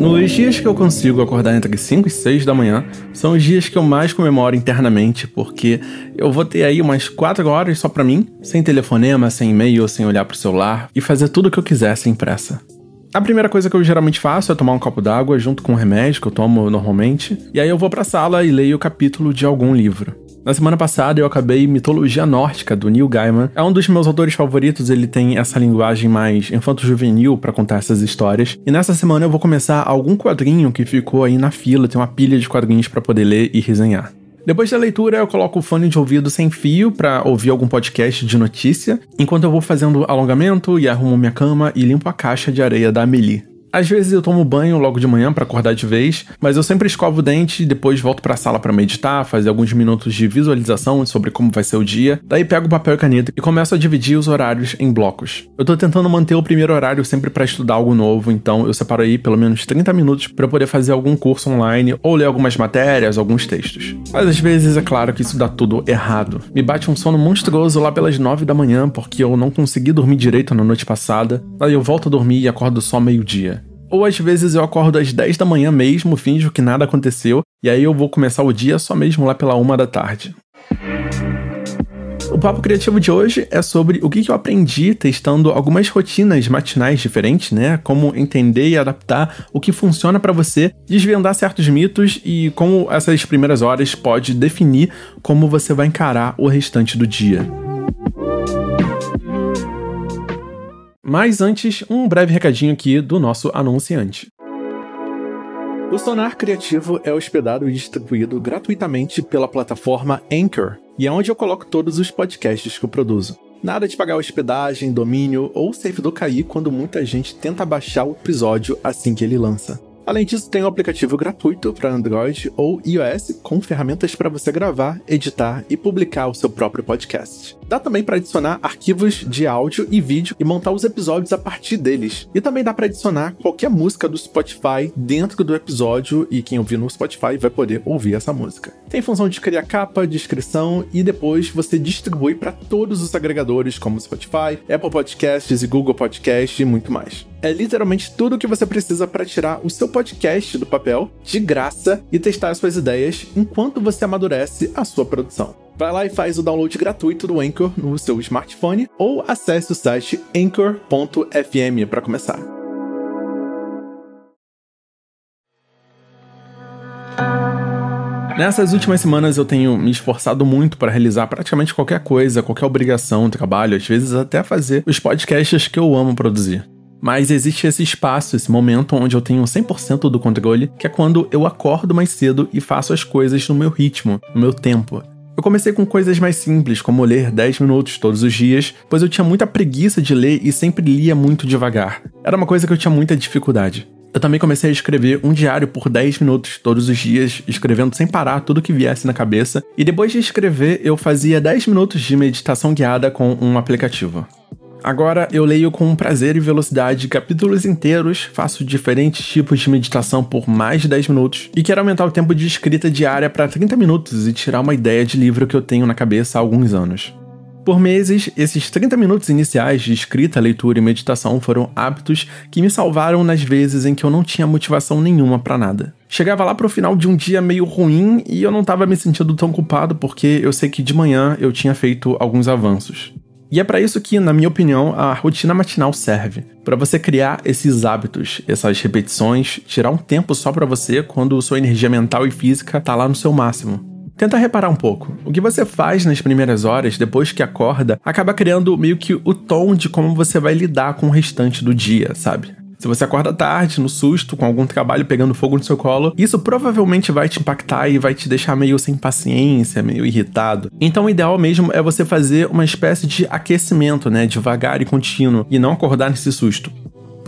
Nos dias que eu consigo acordar entre 5 e 6 da manhã, são os dias que eu mais comemoro internamente, porque eu vou ter aí umas 4 horas só pra mim, sem telefonema, sem e-mail, sem olhar pro celular, e fazer tudo o que eu quiser sem pressa. A primeira coisa que eu geralmente faço é tomar um copo d'água junto com o remédio que eu tomo normalmente, e aí eu vou pra sala e leio o capítulo de algum livro. Na semana passada eu acabei Mitologia Nórdica, do Neil Gaiman. É um dos meus autores favoritos, ele tem essa linguagem mais infanto-juvenil para contar essas histórias. E nessa semana eu vou começar algum quadrinho que ficou aí na fila, tem uma pilha de quadrinhos para poder ler e resenhar. Depois da leitura, eu coloco o fone de ouvido sem fio para ouvir algum podcast de notícia, enquanto eu vou fazendo alongamento e arrumo minha cama e limpo a caixa de areia da Amelie. Às vezes eu tomo banho logo de manhã para acordar de vez, mas eu sempre escovo o dente e depois volto para a sala para meditar, fazer alguns minutos de visualização sobre como vai ser o dia. Daí pego papel e caneta e começo a dividir os horários em blocos. Eu tô tentando manter o primeiro horário sempre para estudar algo novo, então eu separo aí pelo menos 30 minutos para poder fazer algum curso online ou ler algumas matérias, alguns textos. Mas às vezes é claro que isso dá tudo errado. Me bate um sono monstruoso lá pelas 9 da manhã porque eu não consegui dormir direito na noite passada. Daí eu volto a dormir e acordo só meio-dia. Ou às vezes eu acordo às 10 da manhã mesmo, finjo que nada aconteceu, e aí eu vou começar o dia só mesmo lá pela uma da tarde. O papo criativo de hoje é sobre o que eu aprendi testando algumas rotinas matinais diferentes, né? Como entender e adaptar o que funciona para você, desvendar certos mitos e como essas primeiras horas pode definir como você vai encarar o restante do dia. Mas antes, um breve recadinho aqui do nosso anunciante. O Sonar Criativo é hospedado e distribuído gratuitamente pela plataforma Anchor, e é onde eu coloco todos os podcasts que eu produzo. Nada de pagar hospedagem, domínio ou servidor cair quando muita gente tenta baixar o episódio assim que ele lança. Além disso, tem um aplicativo gratuito para Android ou iOS com ferramentas para você gravar, editar e publicar o seu próprio podcast. Dá também para adicionar arquivos de áudio e vídeo e montar os episódios a partir deles. E também dá para adicionar qualquer música do Spotify dentro do episódio e quem ouvir no Spotify vai poder ouvir essa música. Tem função de criar capa, descrição e depois você distribui para todos os agregadores como Spotify, Apple Podcasts e Google Podcasts e muito mais. É literalmente tudo o que você precisa para tirar o seu podcast do papel de graça e testar as suas ideias enquanto você amadurece a sua produção. Vai lá e faz o download gratuito do Anchor no seu smartphone ou acesse o site anchor.fm para começar. Nessas últimas semanas eu tenho me esforçado muito para realizar praticamente qualquer coisa, qualquer obrigação, trabalho, às vezes até fazer os podcasts que eu amo produzir. Mas existe esse espaço, esse momento onde eu tenho 100% do controle, que é quando eu acordo mais cedo e faço as coisas no meu ritmo, no meu tempo. Eu comecei com coisas mais simples, como ler 10 minutos todos os dias, pois eu tinha muita preguiça de ler e sempre lia muito devagar. Era uma coisa que eu tinha muita dificuldade. Eu também comecei a escrever um diário por 10 minutos todos os dias, escrevendo sem parar tudo que viesse na cabeça, e depois de escrever, eu fazia 10 minutos de meditação guiada com um aplicativo. Agora eu leio com prazer e velocidade capítulos inteiros, faço diferentes tipos de meditação por mais de 10 minutos e quero aumentar o tempo de escrita diária para 30 minutos e tirar uma ideia de livro que eu tenho na cabeça há alguns anos. Por meses, esses 30 minutos iniciais de escrita, leitura e meditação foram hábitos que me salvaram nas vezes em que eu não tinha motivação nenhuma para nada. Chegava lá pro final de um dia meio ruim e eu não estava me sentindo tão culpado porque eu sei que de manhã eu tinha feito alguns avanços. E é para isso que, na minha opinião, a rotina matinal serve. Para você criar esses hábitos, essas repetições, tirar um tempo só para você quando sua energia mental e física tá lá no seu máximo. Tenta reparar um pouco. O que você faz nas primeiras horas, depois que acorda, acaba criando meio que o tom de como você vai lidar com o restante do dia, sabe? Se você acorda tarde, no susto, com algum trabalho pegando fogo no seu colo, isso provavelmente vai te impactar e vai te deixar meio sem paciência, meio irritado. Então o ideal mesmo é você fazer uma espécie de aquecimento, né, devagar e contínuo, e não acordar nesse susto.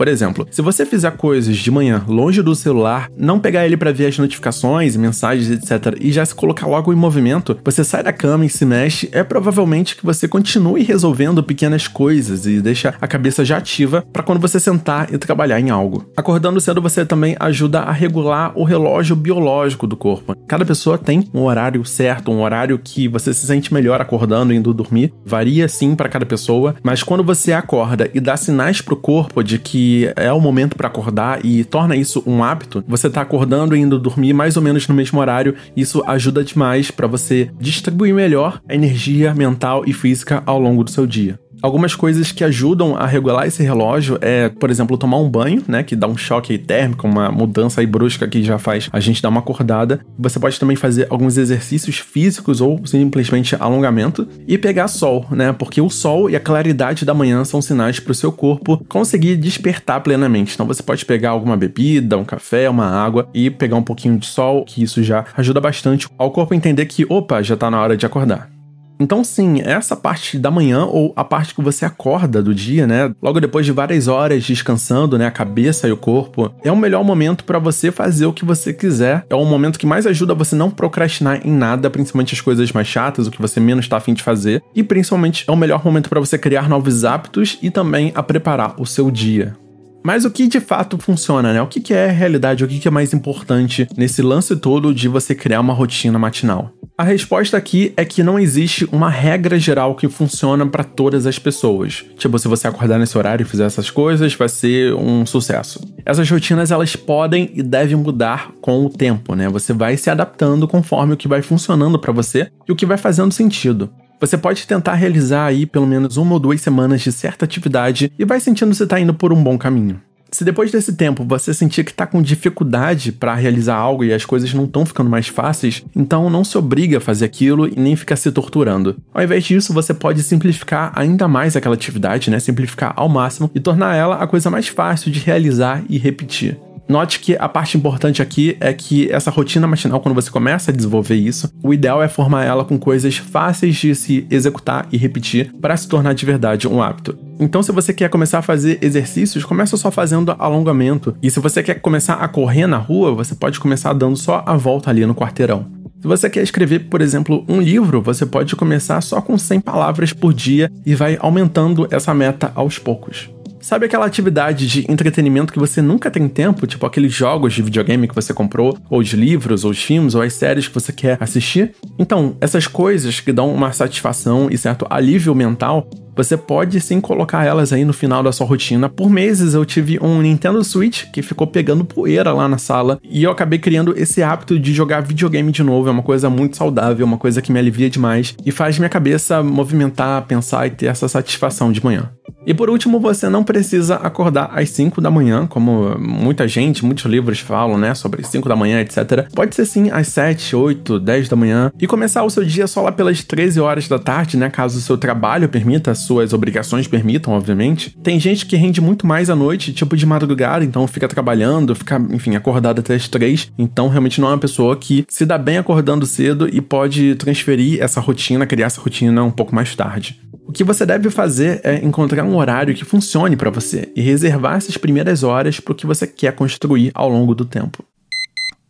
Por exemplo, se você fizer coisas de manhã longe do celular, não pegar ele para ver as notificações, mensagens, etc, e já se colocar logo em movimento, você sai da cama e se mexe, é provavelmente que você continue resolvendo pequenas coisas e deixa a cabeça já ativa para quando você sentar e trabalhar em algo. Acordando cedo você também ajuda a regular o relógio biológico do corpo. Cada pessoa tem um horário certo, um horário que você se sente melhor acordando e indo dormir. Varia sim para cada pessoa, mas quando você acorda e dá sinais pro corpo de que é o momento para acordar e torna isso um hábito, você tá acordando e indo dormir mais ou menos no mesmo horário, isso ajuda demais para você distribuir melhor a energia mental e física ao longo do seu dia. Algumas coisas que ajudam a regular esse relógio é, por exemplo, tomar um banho, né, que dá um choque térmico, uma mudança aí brusca que já faz a gente dar uma acordada. Você pode também fazer alguns exercícios físicos ou simplesmente alongamento e pegar sol, né, porque o sol e a claridade da manhã são sinais para o seu corpo conseguir despertar plenamente. Então você pode pegar alguma bebida, um café, uma água e pegar um pouquinho de sol, que isso já ajuda bastante ao corpo entender que, opa, já está na hora de acordar. Então, sim, essa parte da manhã ou a parte que você acorda do dia, né? Logo depois de várias horas descansando, né? A cabeça e o corpo, é o melhor momento para você fazer o que você quiser. É o momento que mais ajuda você não procrastinar em nada, principalmente as coisas mais chatas, o que você menos está afim de fazer. E principalmente é o melhor momento para você criar novos hábitos e também a preparar o seu dia. Mas o que de fato funciona, né? O que é realidade? O que é mais importante nesse lance todo de você criar uma rotina matinal? A resposta aqui é que não existe uma regra geral que funciona para todas as pessoas. Tipo, se você acordar nesse horário e fizer essas coisas, vai ser um sucesso. Essas rotinas elas podem e devem mudar com o tempo, né? Você vai se adaptando conforme o que vai funcionando para você e o que vai fazendo sentido. Você pode tentar realizar aí pelo menos uma ou duas semanas de certa atividade e vai sentindo se está indo por um bom caminho. Se depois desse tempo você sentir que está com dificuldade para realizar algo e as coisas não estão ficando mais fáceis, então não se obriga a fazer aquilo e nem ficar se torturando. Ao invés disso, você pode simplificar ainda mais aquela atividade, né? Simplificar ao máximo e tornar ela a coisa mais fácil de realizar e repetir. Note que a parte importante aqui é que essa rotina matinal, quando você começa a desenvolver isso, o ideal é formar ela com coisas fáceis de se executar e repetir para se tornar de verdade um hábito. Então, se você quer começar a fazer exercícios, começa só fazendo alongamento. E se você quer começar a correr na rua, você pode começar dando só a volta ali no quarteirão. Se você quer escrever, por exemplo, um livro, você pode começar só com 100 palavras por dia e vai aumentando essa meta aos poucos. Sabe aquela atividade de entretenimento que você nunca tem tempo, tipo aqueles jogos de videogame que você comprou, ou os livros, ou os filmes, ou as séries que você quer assistir? Então, essas coisas que dão uma satisfação e certo alívio mental você pode sim colocar elas aí no final da sua rotina. Por meses eu tive um Nintendo Switch que ficou pegando poeira lá na sala e eu acabei criando esse hábito de jogar videogame de novo. É uma coisa muito saudável, uma coisa que me alivia demais e faz minha cabeça movimentar, pensar e ter essa satisfação de manhã. E por último, você não precisa acordar às 5 da manhã, como muita gente, muitos livros falam, né, sobre 5 da manhã, etc. Pode ser sim às 7, 8, 10 da manhã e começar o seu dia só lá pelas 13 horas da tarde, né, caso o seu trabalho permita, suas obrigações permitam, obviamente. Tem gente que rende muito mais à noite, tipo de madrugada, então fica trabalhando, fica, enfim, acordado até as três. Então, realmente não é uma pessoa que se dá bem acordando cedo e pode transferir essa rotina, criar essa rotina um pouco mais tarde. O que você deve fazer é encontrar um horário que funcione para você e reservar essas primeiras horas para o que você quer construir ao longo do tempo.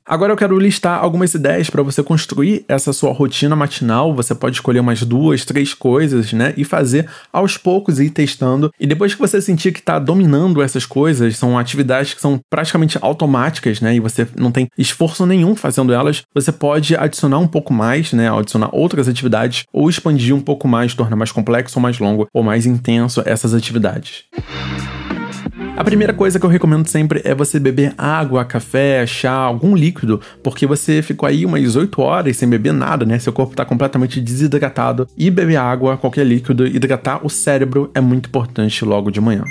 Agora eu quero listar algumas ideias para você construir essa sua rotina matinal. Você pode escolher umas duas, três coisas, né? E fazer aos poucos ir testando. E depois que você sentir que está dominando essas coisas, são atividades que são praticamente automáticas, né? E você não tem esforço nenhum fazendo elas, você pode adicionar um pouco mais, né? Adicionar outras atividades ou expandir um pouco mais, tornar mais complexo ou mais longo ou mais intenso essas atividades. A primeira coisa que eu recomendo sempre é você beber água, café, chá, algum líquido, porque você ficou aí umas 8 horas sem beber nada, né? Seu corpo está completamente desidratado e beber água, qualquer líquido, hidratar o cérebro é muito importante logo de manhã.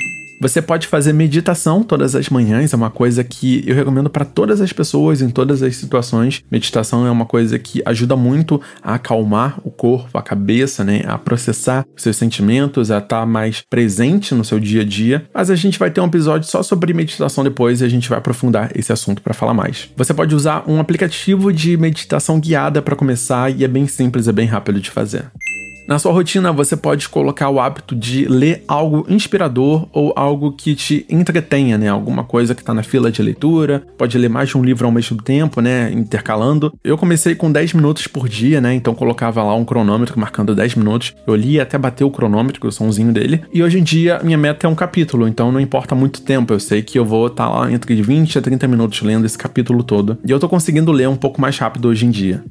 Você pode fazer meditação todas as manhãs, é uma coisa que eu recomendo para todas as pessoas em todas as situações. Meditação é uma coisa que ajuda muito a acalmar o corpo, a cabeça, né, a processar seus sentimentos, a estar tá mais presente no seu dia a dia. Mas a gente vai ter um episódio só sobre meditação depois e a gente vai aprofundar esse assunto para falar mais. Você pode usar um aplicativo de meditação guiada para começar e é bem simples, é bem rápido de fazer. Na sua rotina, você pode colocar o hábito de ler algo inspirador ou algo que te entretenha, né? Alguma coisa que tá na fila de leitura, pode ler mais de um livro ao mesmo tempo, né? Intercalando. Eu comecei com 10 minutos por dia, né? Então colocava lá um cronômetro marcando 10 minutos. Eu lia até bater o cronômetro, o somzinho dele. E hoje em dia, minha meta é um capítulo, então não importa muito tempo. Eu sei que eu vou estar tá lá entre 20 a 30 minutos lendo esse capítulo todo. E eu tô conseguindo ler um pouco mais rápido hoje em dia.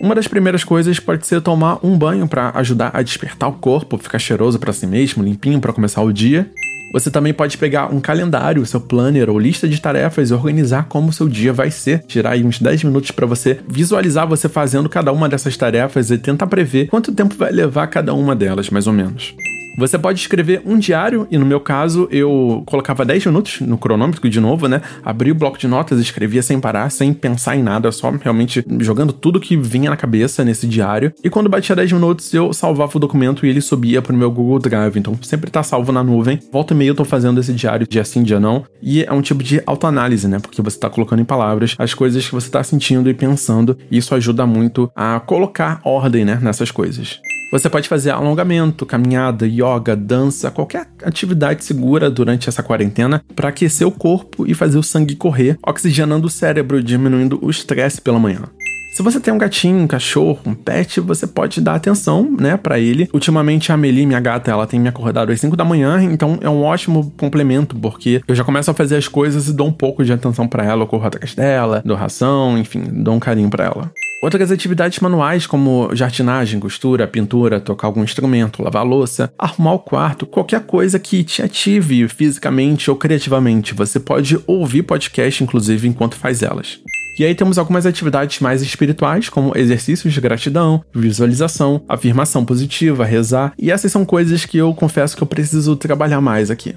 Uma das primeiras coisas pode ser tomar um banho para ajudar a despertar o corpo, ficar cheiroso para si mesmo, limpinho para começar o dia. Você também pode pegar um calendário, seu planner ou lista de tarefas e organizar como seu dia vai ser. Tirar aí uns 10 minutos para você visualizar você fazendo cada uma dessas tarefas e tentar prever quanto tempo vai levar cada uma delas, mais ou menos. Você pode escrever um diário, e no meu caso eu colocava 10 minutos no cronômetro de novo, né? Abria o bloco de notas, escrevia sem parar, sem pensar em nada, só realmente jogando tudo que vinha na cabeça nesse diário. E quando batia 10 minutos, eu salvava o documento e ele subia pro meu Google Drive. Então sempre tá salvo na nuvem. Volta e meia eu tô fazendo esse diário dia sim, dia não. E é um tipo de autoanálise, né? Porque você tá colocando em palavras as coisas que você tá sentindo e pensando. E isso ajuda muito a colocar ordem, né? Nessas coisas. Você pode fazer alongamento, caminhada, yoga, dança, qualquer atividade segura durante essa quarentena para aquecer o corpo e fazer o sangue correr, oxigenando o cérebro, diminuindo o estresse pela manhã. Se você tem um gatinho, um cachorro, um pet, você pode dar atenção, né, para ele. Ultimamente a Amelie, minha gata, ela tem me acordado às 5 da manhã, então é um ótimo complemento, porque eu já começo a fazer as coisas e dou um pouco de atenção para ela, eu corro atrás dela, dou ração, enfim, dou um carinho para ela. Outras atividades manuais, como jardinagem, costura, pintura, tocar algum instrumento, lavar louça, arrumar o quarto, qualquer coisa que te ative fisicamente ou criativamente. Você pode ouvir podcast, inclusive, enquanto faz elas. E aí temos algumas atividades mais espirituais, como exercícios de gratidão, visualização, afirmação positiva, rezar, e essas são coisas que eu confesso que eu preciso trabalhar mais aqui.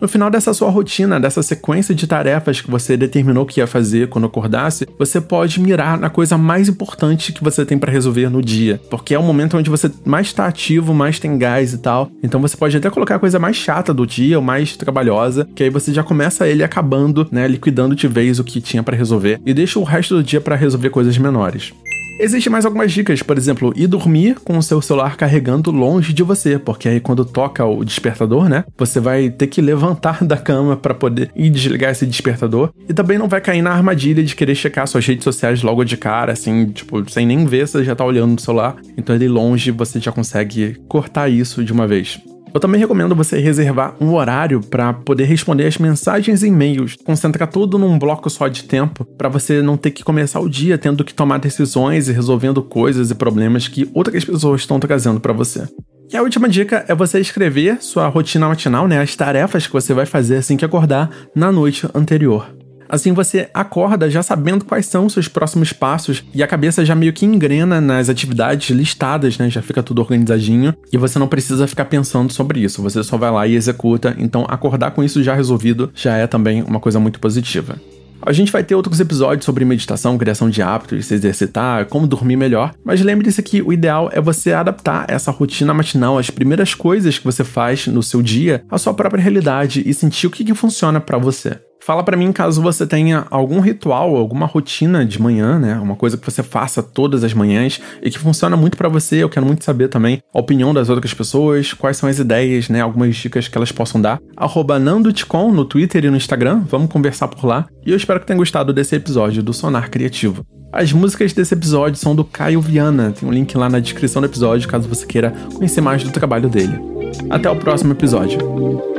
No final dessa sua rotina, dessa sequência de tarefas que você determinou que ia fazer quando acordasse, você pode mirar na coisa mais importante que você tem para resolver no dia, porque é o momento onde você mais está ativo, mais tem gás e tal. Então você pode até colocar a coisa mais chata do dia, ou mais trabalhosa, que aí você já começa ele acabando, né, liquidando de vez o que tinha para resolver e deixa o resto do dia para resolver coisas menores. Existem mais algumas dicas, por exemplo, ir dormir com o seu celular carregando longe de você, porque aí quando toca o despertador, né, você vai ter que levantar da cama para poder ir desligar esse despertador e também não vai cair na armadilha de querer checar suas redes sociais logo de cara, assim, tipo, sem nem ver, você já tá olhando no celular. Então ele longe você já consegue cortar isso de uma vez. Eu também recomendo você reservar um horário para poder responder as mensagens e e-mails, concentrar tudo num bloco só de tempo, para você não ter que começar o dia tendo que tomar decisões e resolvendo coisas e problemas que outras pessoas estão trazendo para você. E a última dica é você escrever sua rotina matinal, né, as tarefas que você vai fazer assim que acordar na noite anterior. Assim você acorda já sabendo quais são os seus próximos passos e a cabeça já meio que engrena nas atividades listadas, né? Já fica tudo organizadinho e você não precisa ficar pensando sobre isso, você só vai lá e executa. Então, acordar com isso já resolvido já é também uma coisa muito positiva. A gente vai ter outros episódios sobre meditação, criação de hábitos, se exercitar, como dormir melhor, mas lembre-se que o ideal é você adaptar essa rotina matinal, as primeiras coisas que você faz no seu dia, à sua própria realidade e sentir o que, que funciona para você. Fala para mim caso você tenha algum ritual, alguma rotina de manhã, né? Uma coisa que você faça todas as manhãs e que funciona muito para você. Eu quero muito saber também a opinião das outras pessoas, quais são as ideias, né? Algumas dicas que elas possam dar. Arroba no Twitter e no Instagram. Vamos conversar por lá. E eu espero que tenha gostado desse episódio do Sonar Criativo. As músicas desse episódio são do Caio Viana. Tem um link lá na descrição do episódio caso você queira conhecer mais do trabalho dele. Até o próximo episódio.